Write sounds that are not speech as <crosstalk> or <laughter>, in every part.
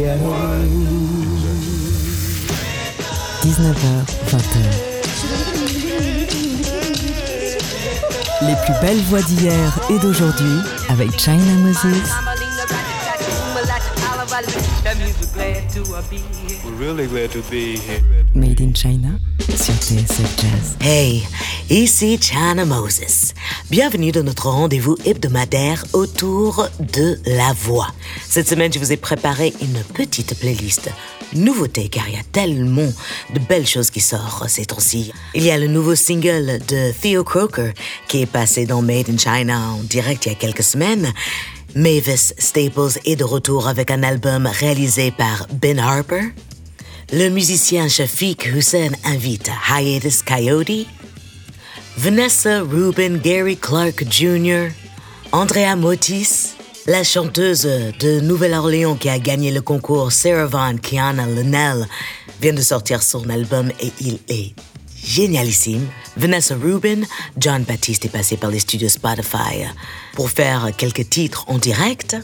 19h, 20h. Les plus belles voix d'hier et d'aujourd'hui avec China Moses. Made in China sur TSF Jazz. Hey, ici China Moses. Bienvenue dans notre rendez-vous hebdomadaire autour de la voix. Cette semaine, je vous ai préparé une petite playlist nouveauté car il y a tellement de belles choses qui sortent ces temps-ci. Il y a le nouveau single de Theo Croker qui est passé dans Made in China en direct il y a quelques semaines. Mavis Staples est de retour avec un album réalisé par Ben Harper. Le musicien Shafiq Hussein invite Hiatus Coyote. Vanessa Rubin Gary Clark Jr. Andrea Motis. La chanteuse de Nouvelle-Orléans qui a gagné le concours Sarah Vaughan Kiana Linnell vient de sortir son album et il est génialissime. Vanessa Rubin, John Baptiste est passé par les studios Spotify pour faire quelques titres en direct.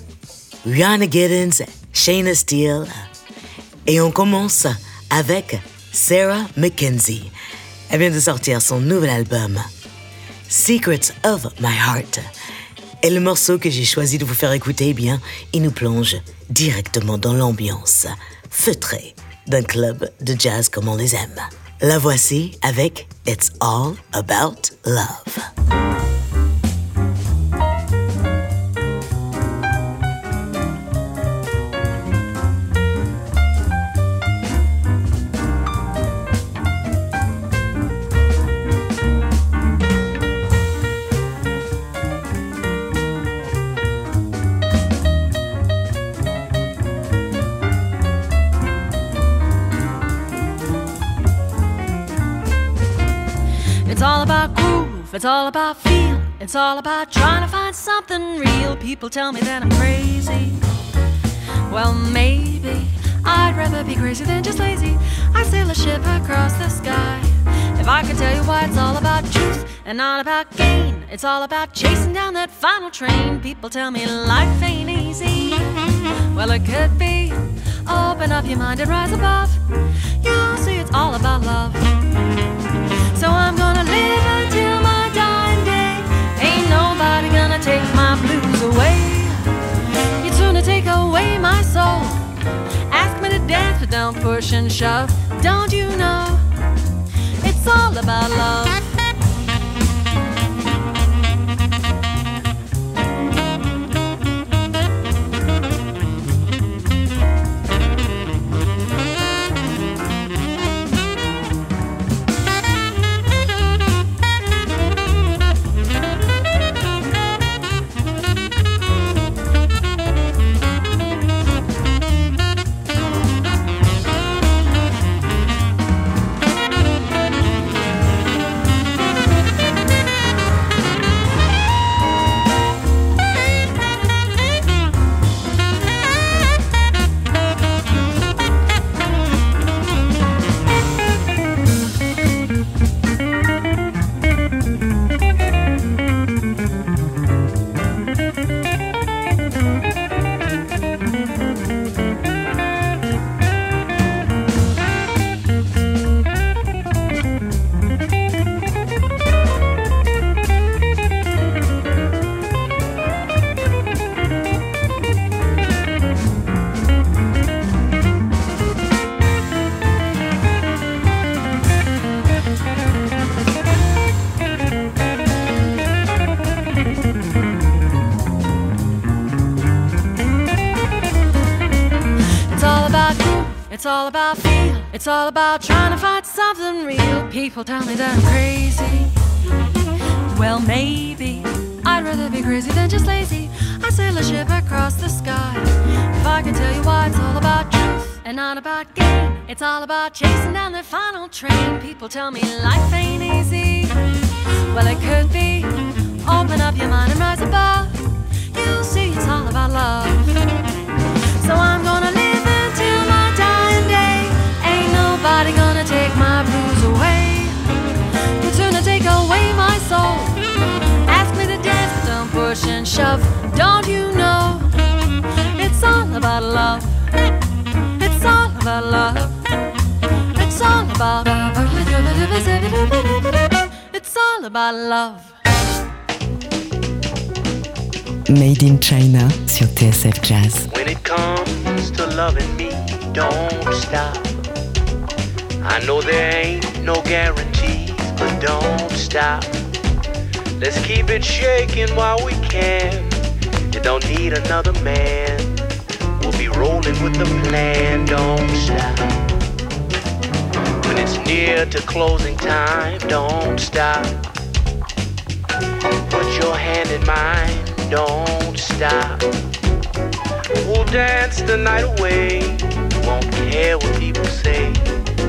Rihanna Giddens, Shayna Steele. Et on commence avec Sarah McKenzie. Elle vient de sortir son nouvel album, Secrets of My Heart. Et le morceau que j'ai choisi de vous faire écouter, eh bien, il nous plonge directement dans l'ambiance feutrée d'un club de jazz comme on les aime. La voici avec It's All About Love. It's all about feel, it's all about trying to find something real. People tell me that I'm crazy. Well, maybe I'd rather be crazy than just lazy. I sail a ship across the sky. If I could tell you why it's all about truth and not about gain, it's all about chasing down that final train. People tell me life ain't easy. Well, it could be. Open up your mind and rise above. You'll see it's all about love. So I'm gonna live Nobody gonna take my blues away. You'd sooner take away my soul. Ask me to dance, but don't push and shove. Don't you know? It's all about love. It's all about trying to find something real. People tell me that I'm crazy. Well, maybe I'd rather be crazy than just lazy. I sail a ship across the sky. If I could tell you why it's all about truth and not about gain, it's all about chasing down the final train. People tell me life ain't easy. Well, it could be. Open up your mind and rise above. You'll see it's all about love. So I'm gonna shove. Don't you know? It's all about love. It's all about love. It's all about It's all about love. Made in China sur TSF Jazz. When it comes to loving me, don't stop. I know there ain't no guarantees, but don't stop. Let's keep it shaking while we can. You don't need another man. We'll be rolling with the plan, don't stop. When it's near to closing time, don't stop. Put your hand in mine, don't stop. We'll dance the night away. Won't care what people say.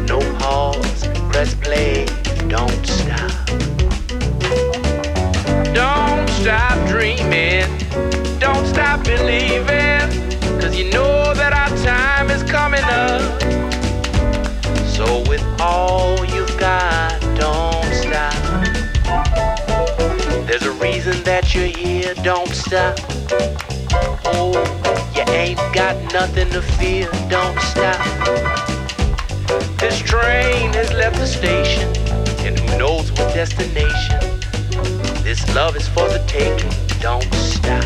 No pause, press play, don't stop. Stop dreaming. Don't stop believing. Cause you know that our time is coming up. So, with all you've got, don't stop. There's a reason that you're here, don't stop. Oh, you ain't got nothing to fear, don't stop. This train has left the station, and who knows what destination. This love is for the taking. Don't stop.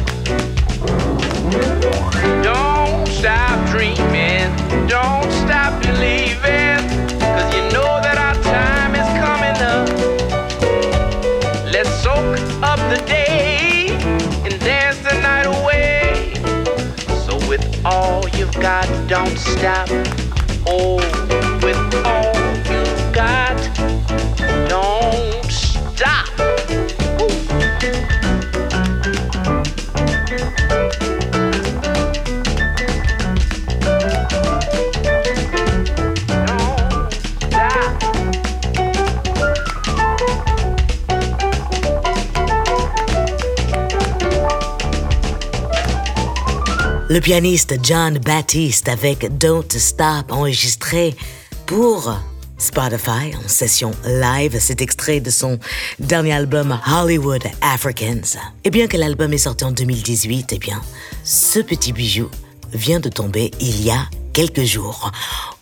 Don't stop dreaming. Don't stop believing. Cause you know that our time is coming up. Let's soak up the day and dance the night away. So, with all you've got, don't stop. Oh, Le pianiste John Baptiste avec Don't Stop enregistré pour Spotify en session live. Cet extrait de son dernier album Hollywood Africans. Et bien que l'album est sorti en 2018, eh bien, ce petit bijou vient de tomber il y a quelques jours.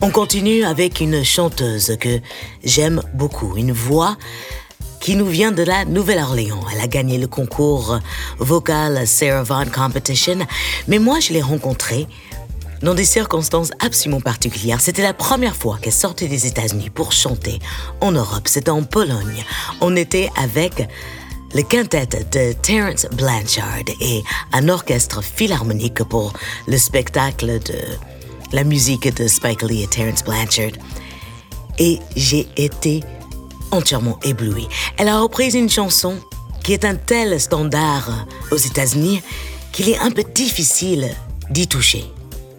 On continue avec une chanteuse que j'aime beaucoup, une voix qui nous vient de la Nouvelle-Orléans. Elle a gagné le concours vocal Sarah Vaughan Competition, mais moi je l'ai rencontrée dans des circonstances absolument particulières. C'était la première fois qu'elle sortait des États-Unis pour chanter en Europe. C'était en Pologne. On était avec le quintet de Terence Blanchard et un orchestre philharmonique pour le spectacle de la musique de Spike Lee et Terence Blanchard. Et j'ai été entièrement éblouie. Elle a repris une chanson qui est un tel standard aux États-Unis qu'il est un peu difficile d'y toucher.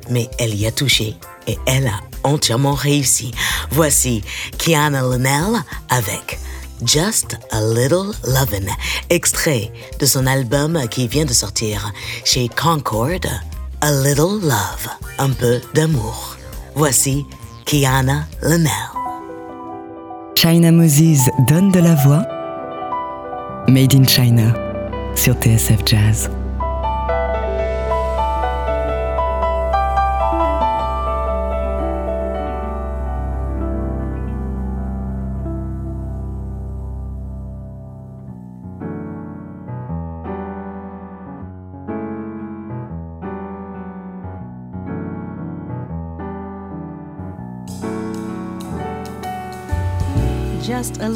Mais elle y a touché et elle a entièrement réussi. Voici Kiana Linnell avec Just a Little Lovin', extrait de son album qui vient de sortir chez Concord, A Little Love, un peu d'amour. Voici Kiana Linnell. China Moses donne de la voix. Made in China sur TSF Jazz.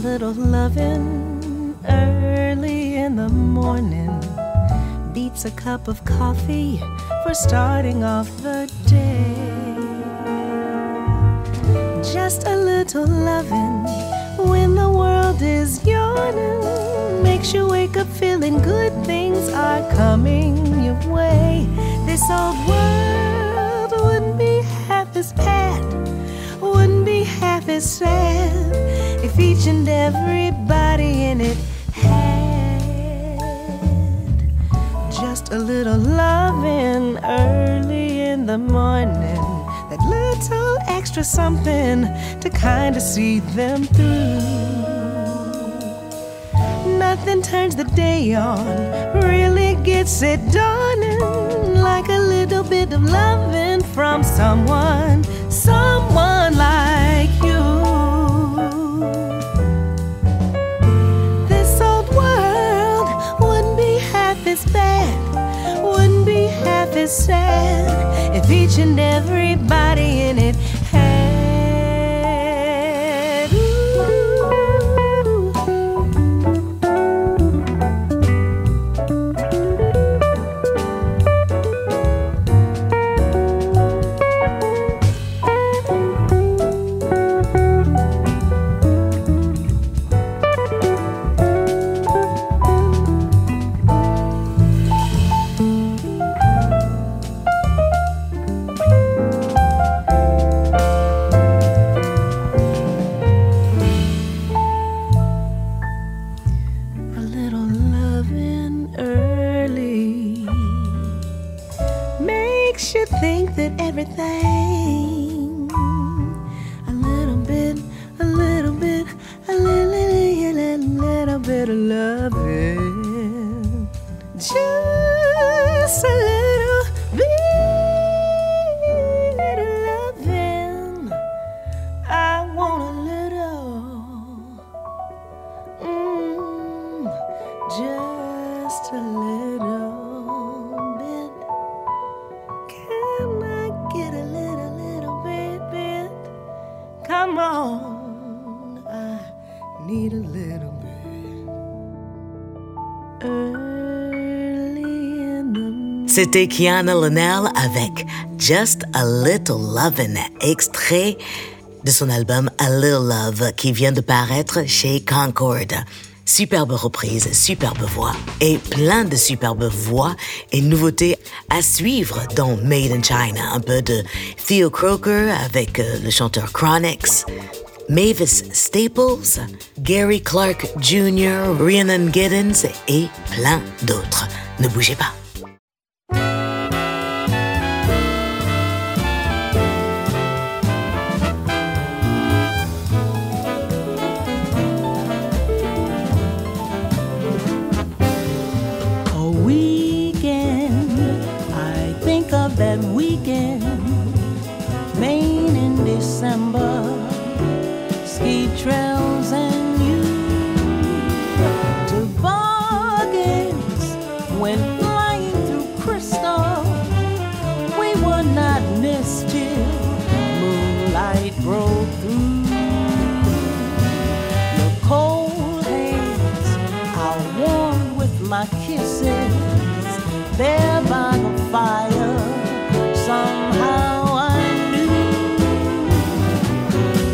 Little loving early in the morning beats a cup of coffee for starting off the day. Just a little loving when the world is yawning makes you wake up feeling good things are coming your way. This old world wouldn't be half as bad, half as sad if each and everybody in it had just a little loving early in the morning. That little extra something to kind of see them through. Nothing turns the day on, really gets it dawning like a little bit of loving from someone, someone like half as sad if each and everybody in it you think that everything C'était Kiana Linnell avec Just a Little Lovin', extrait de son album A Little Love qui vient de paraître chez Concord. Superbe reprise, superbe voix et plein de superbes voix et nouveautés à suivre dans Made in China. Un peu de Theo Croker avec euh, le chanteur Chronix, Mavis Staples, Gary Clark Jr., Rhiannon Giddens et plein d'autres. Ne bougez pas. There by the fire. Somehow I knew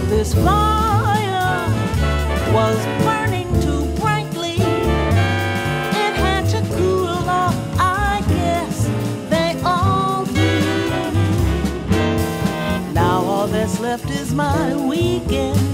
this fire was burning too brightly. It had to cool off, I guess they all do. Now all that's left is my weekend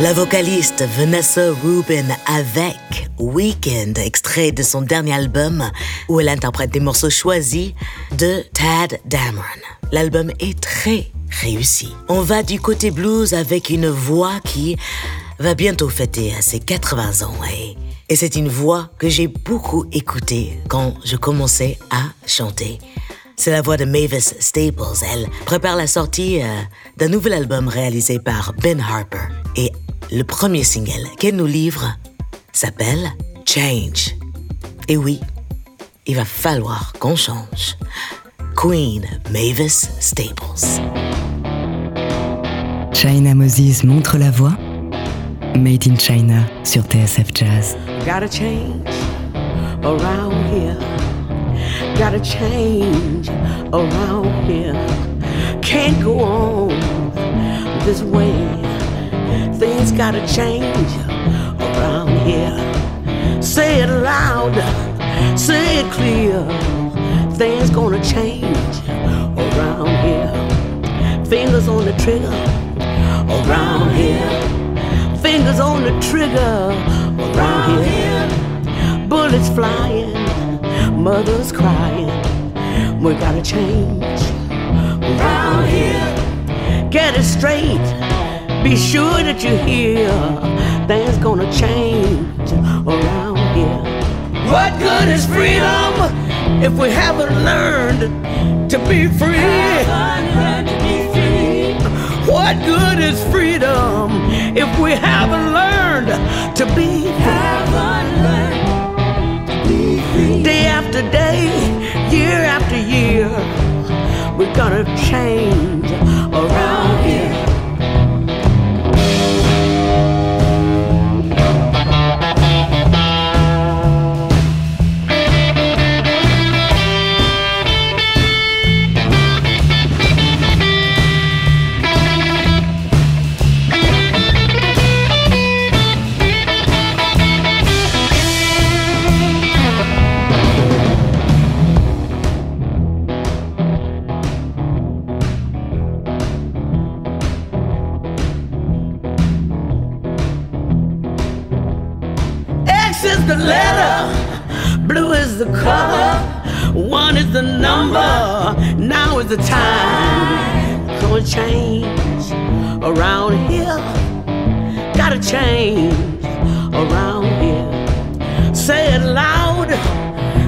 La vocaliste Vanessa Rubin avec Weekend, extrait de son dernier album où elle interprète des morceaux choisis de Tad Dameron. L'album est très réussi. On va du côté blues avec une voix qui va bientôt fêter ses 80 ans et, et c'est une voix que j'ai beaucoup écoutée quand je commençais à chanter. C'est la voix de Mavis Staples. Elle prépare la sortie euh, d'un nouvel album réalisé par Ben Harper. Et le premier single qu'elle nous livre s'appelle Change. Et oui, il va falloir qu'on change. Queen Mavis Staples. China Moses montre la voie. Made in China sur TSF Jazz. Gotta change around here. Gotta change around here. Can't go on this way. Things gotta change around here. Say it loud, say it clear. Things gonna change around here. Fingers on the trigger around here. Fingers on the trigger around here. Bullets flying, mothers crying. We gotta change around here. Get it straight be sure that you hear things gonna change around here. What good is freedom if we haven't learned to be free? What good is freedom if we haven't learned to be free? Day after day, year after year, we gotta change around change around here, gotta change around here. Say it loud,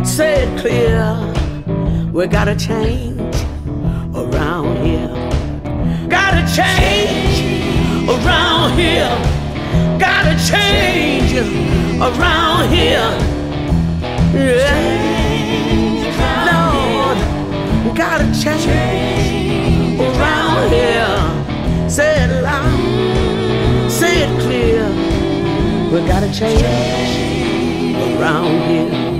say it clear, we gotta change around here. Gotta change around here, gotta change around here. Yeah. Lord, gotta change around here. Say it loud, say it clear. We gotta change around here.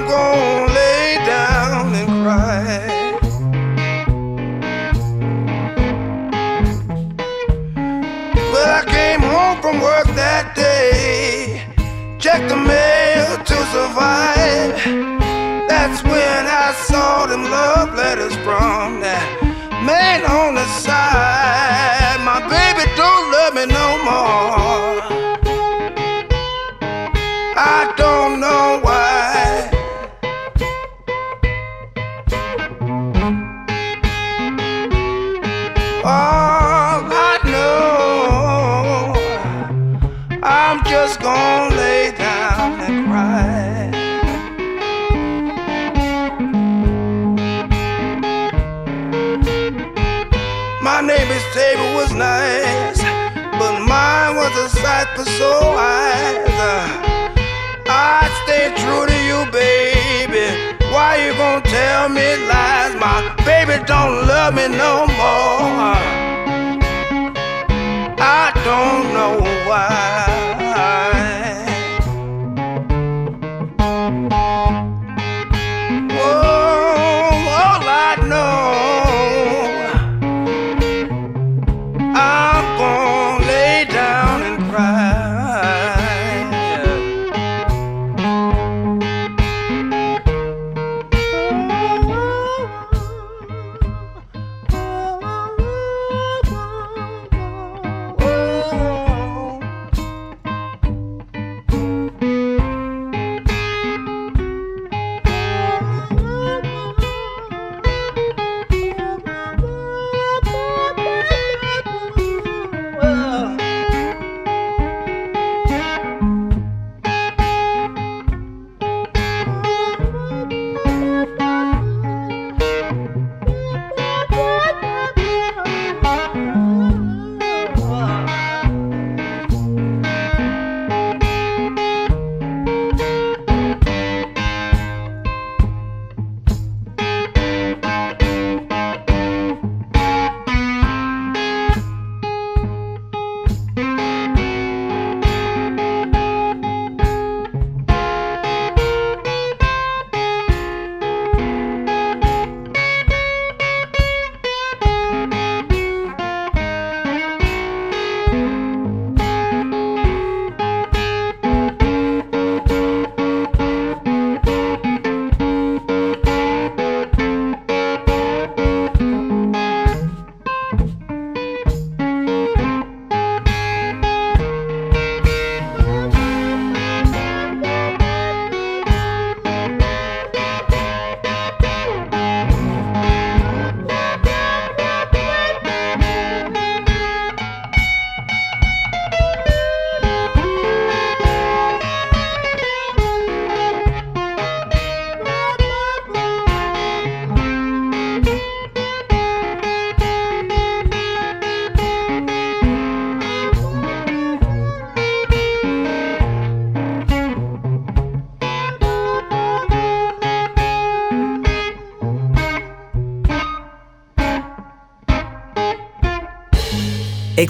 I'm gonna lay down and cry. Well, I came home from work that day, checked the mail to survive. That's when I saw them love letters from that man on the side.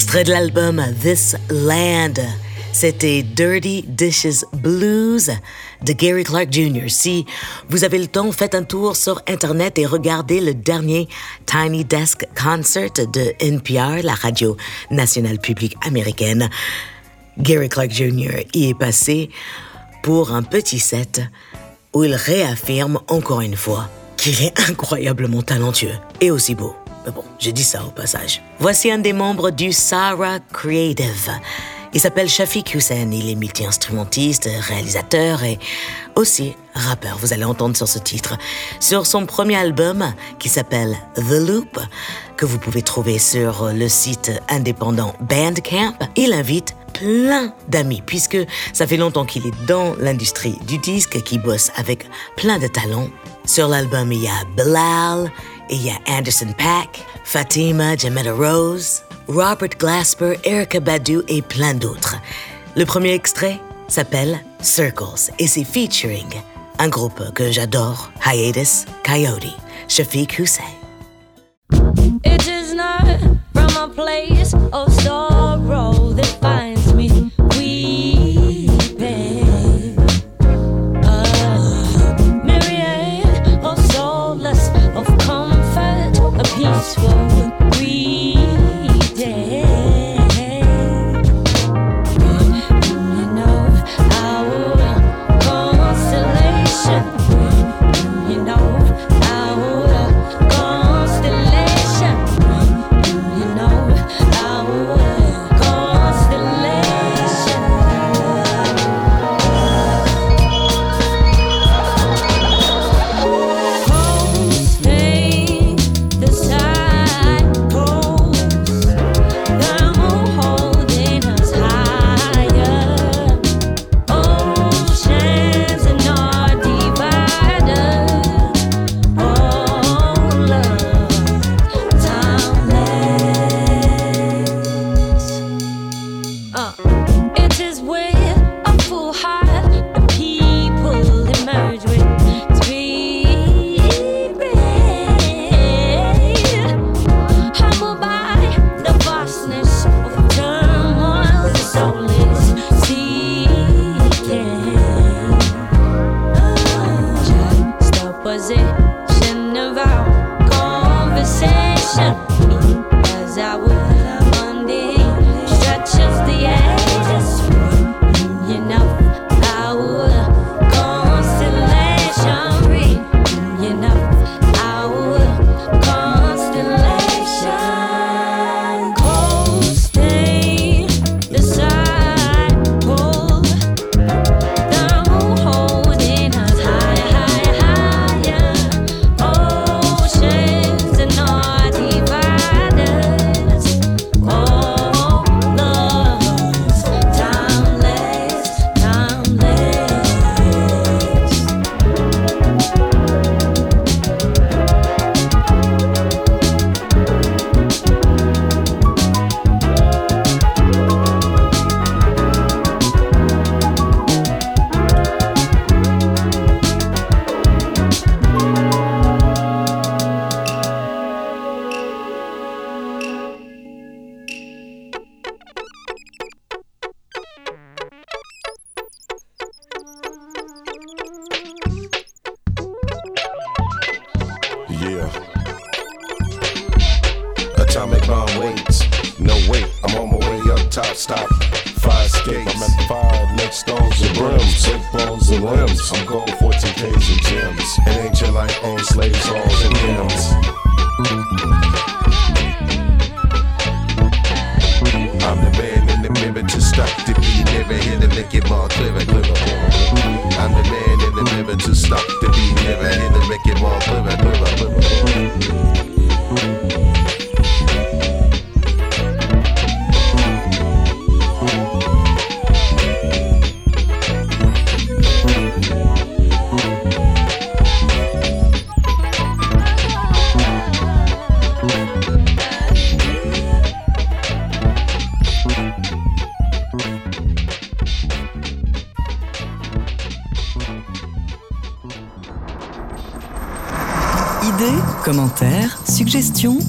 Extrait de l'album This Land. C'était Dirty Dishes Blues de Gary Clark Jr. Si vous avez le temps, faites un tour sur Internet et regardez le dernier Tiny Desk Concert de NPR, la radio nationale publique américaine. Gary Clark Jr. y est passé pour un petit set où il réaffirme encore une fois qu'il est incroyablement talentueux et aussi beau. Mais bon, je dis ça au passage. Voici un des membres du Sarah Creative. Il s'appelle Shafiq Hussein. Il est multi-instrumentiste, réalisateur et aussi rappeur. Vous allez entendre sur ce titre. Sur son premier album qui s'appelle The Loop, que vous pouvez trouver sur le site indépendant Bandcamp, il invite plein d'amis, puisque ça fait longtemps qu'il est dans l'industrie du disque, qu'il bosse avec plein de talents. Sur l'album, il y a Bilal, il y a Anderson Pack, Fatima, Jametta Rose, Robert Glasper, Erica Badu et plein d'autres. Le premier extrait s'appelle Circles et c'est featuring un groupe que j'adore, Hiatus Coyote, Shafiq Hussein.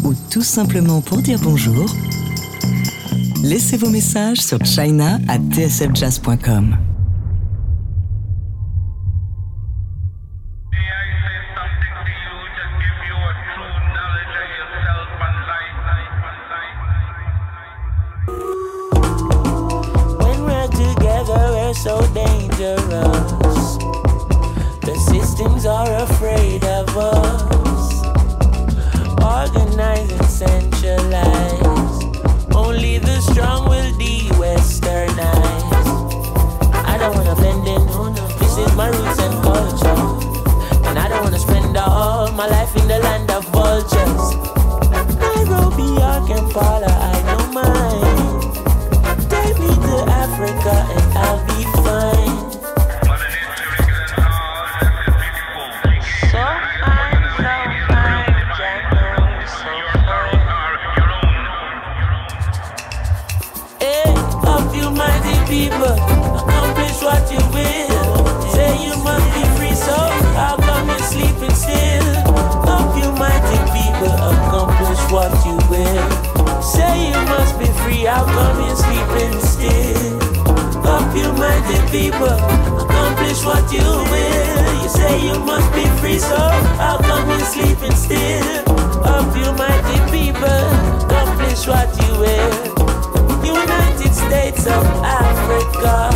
ou tout simplement pour dire bonjour, laissez vos messages sur china at tsfjazz.com. choose what you will. You say you must be free, so how come you sleeping still? Of you mighty people, accomplish what you will. United States of Africa.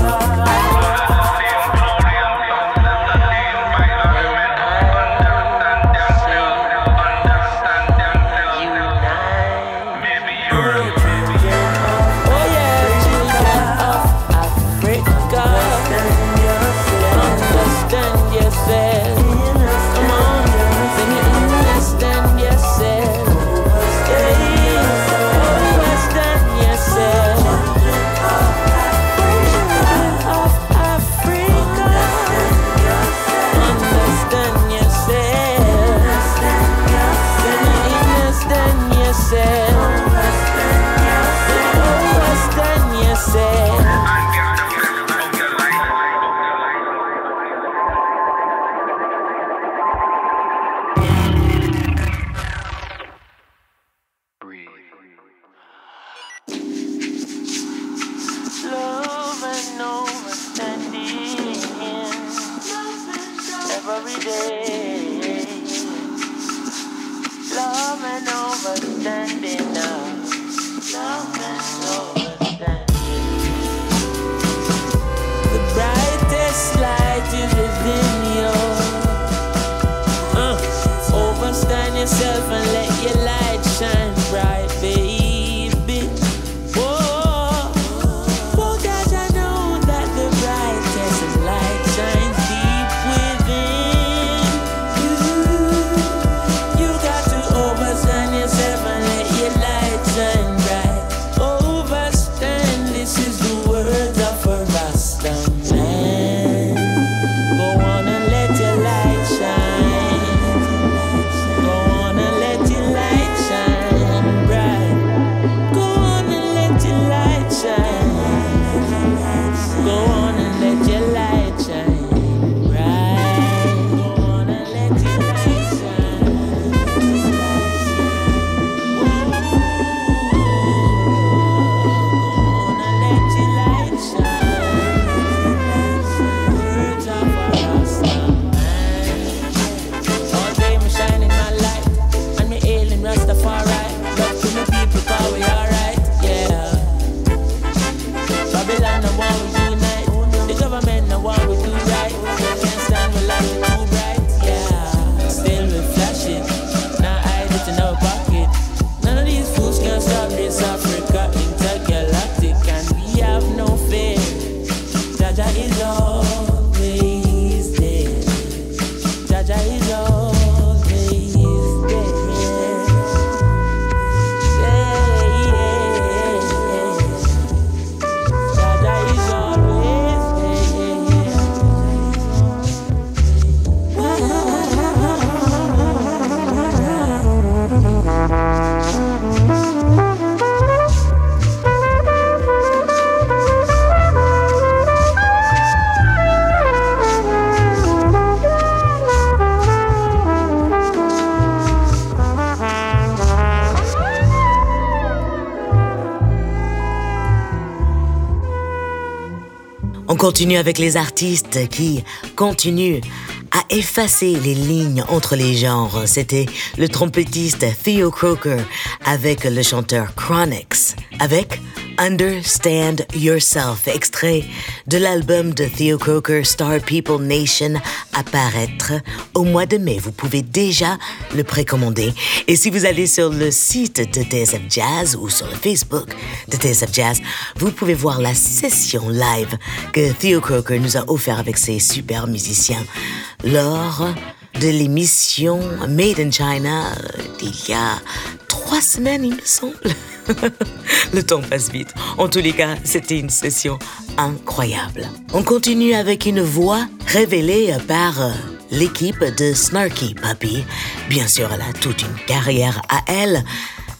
Continue avec les artistes qui continuent à effacer les lignes entre les genres. C'était le trompettiste Theo Croker avec le chanteur Chronix avec Understand Yourself, extrait de l'album de Theo Croker Star People Nation à paraître au mois de mai. Vous pouvez déjà le précommander. Et si vous allez sur le site de TSF Jazz ou sur le Facebook de TSF Jazz, vous pouvez voir la session live que Theo Croker nous a offert avec ses super musiciens lors de l'émission Made in China d'il y a trois semaines, il me semble. <laughs> Le temps passe vite. En tous les cas, c'était une session incroyable. On continue avec une voix révélée par euh, l'équipe de Snarky Puppy. Bien sûr, elle a toute une carrière à elle.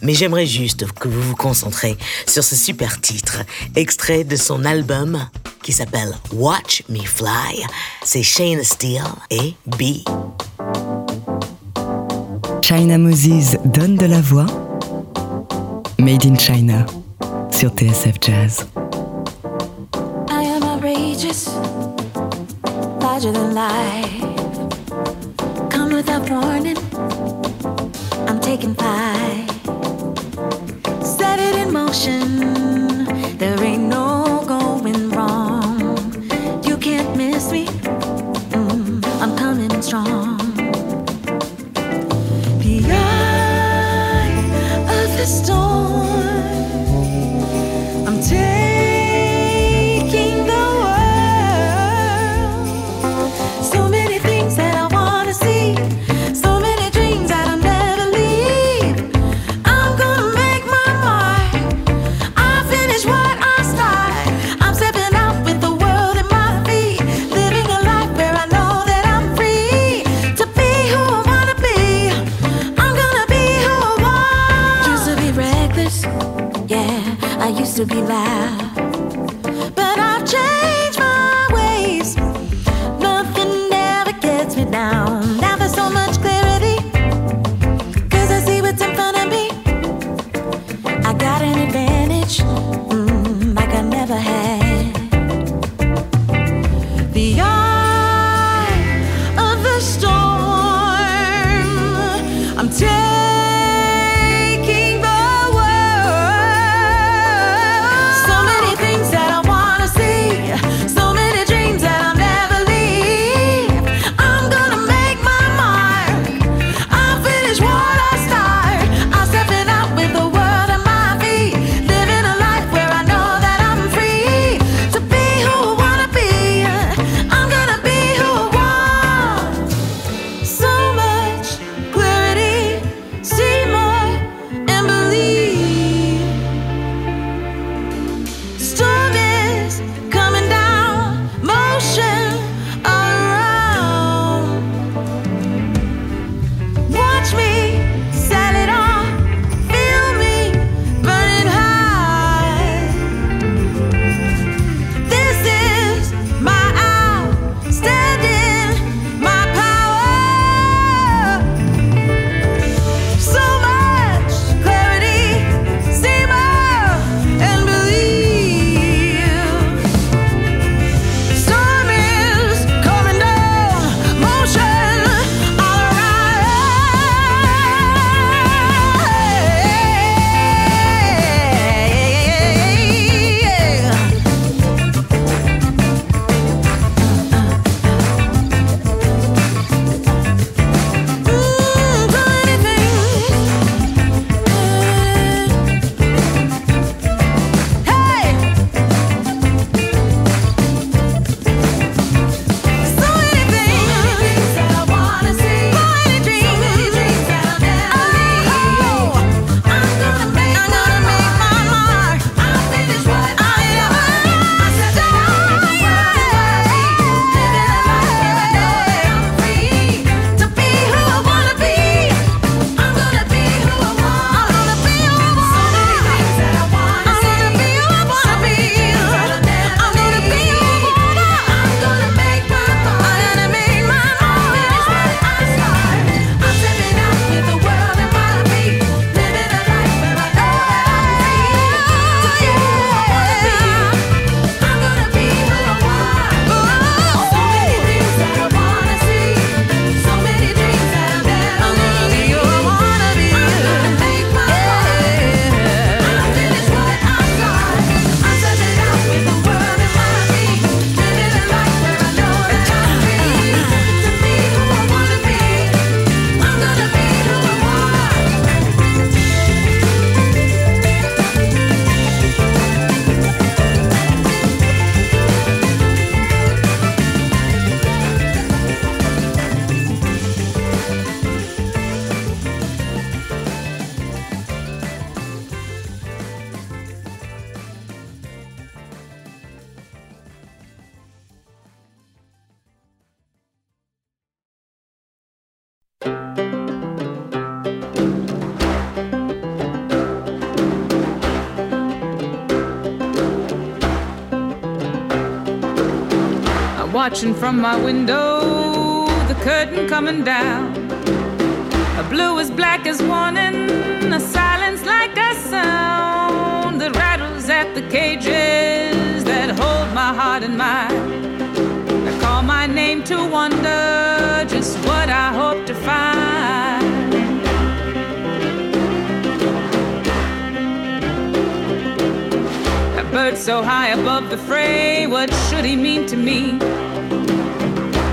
Mais j'aimerais juste que vous vous concentrez sur ce super titre, extrait de son album qui s'appelle Watch Me Fly. C'est Shane Steele et B. China Moses donne de la voix. Made in China sur TSF Jazz. I am outrageous, larger than life. Without warning, I'm taking five. Set it in motion, watching from my window, the curtain coming down. A blue as black as warning, a silence like a sound that rattles at the cages that hold my heart and mind. I call my name to wonder just what I hope to find. Bird so high above the fray, what should he mean to me?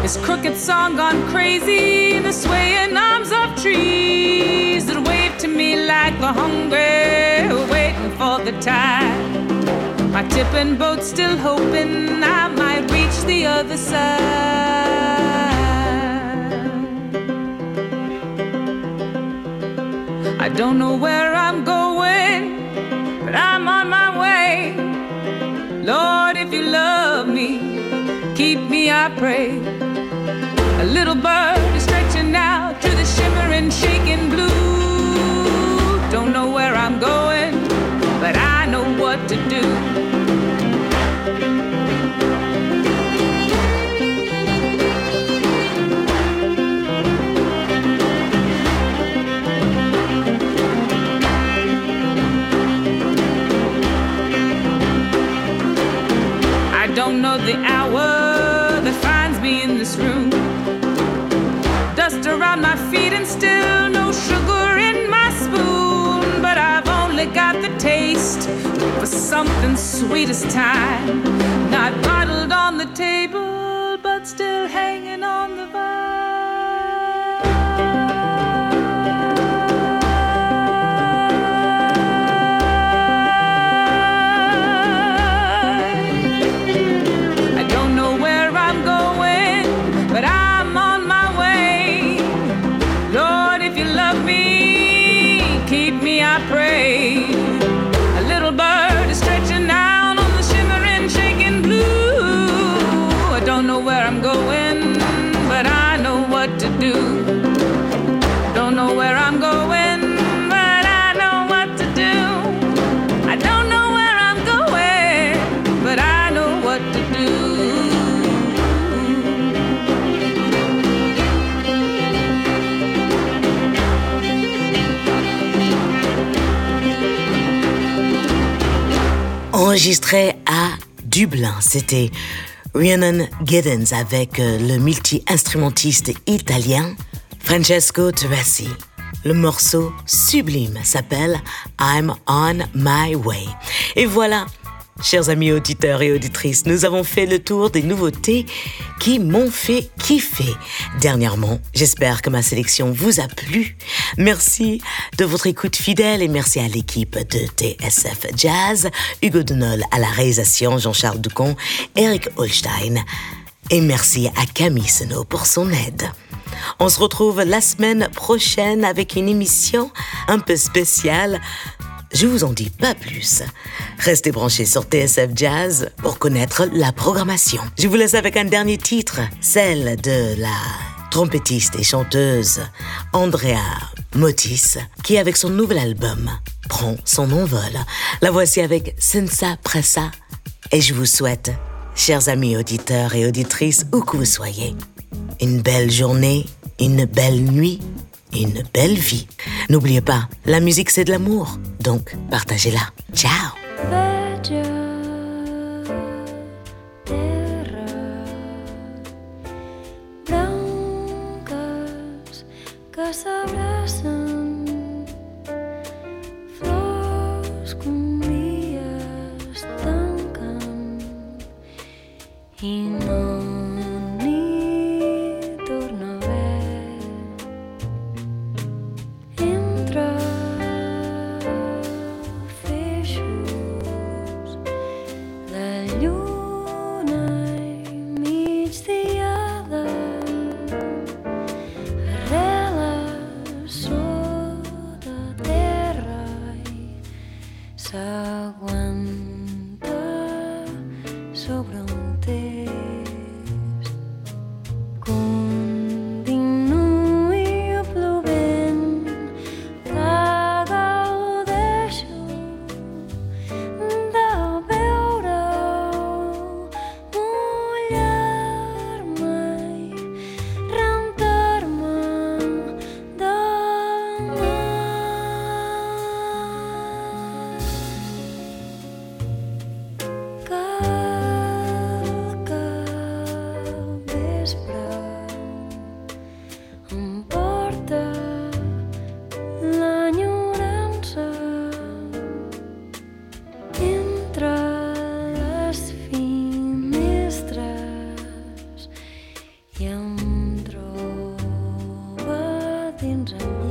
His crooked song gone crazy in the swaying arms of trees that wave to me like the hungry waiting for the tide. My tipping boat still hoping I might reach the other side. I don't know where I'm going, but I'm on my way. Lord, if you love me, keep me, I pray. Little bird is stretching out taste for something sweet as time. Not bottled on the table, but still hanging Enregistré à Dublin, c'était Rhiannon Giddens avec euh, le multi-instrumentiste italien Francesco Teresi. Le morceau sublime s'appelle I'm on my way. Et voilà, chers amis auditeurs et auditrices, nous avons fait le tour des nouveautés qui m'ont fait kiffer dernièrement. J'espère que ma sélection vous a plu. Merci de votre écoute fidèle et merci à l'équipe de TSF Jazz, Hugo Denol à la réalisation, Jean-Charles Ducon, Eric Holstein. Et merci à Camille Senot pour son aide. On se retrouve la semaine prochaine avec une émission un peu spéciale. Je vous en dis pas plus. Restez branchés sur TSF Jazz pour connaître la programmation. Je vous laisse avec un dernier titre, celle de la trompettiste et chanteuse Andrea Motis, qui avec son nouvel album prend son envol. La voici avec Senza Pressa et je vous souhaite, chers amis auditeurs et auditrices, où que vous soyez, une belle journée, une belle nuit, une belle vie. N'oubliez pas, la musique c'est de l'amour, donc partagez-la. Ciao In.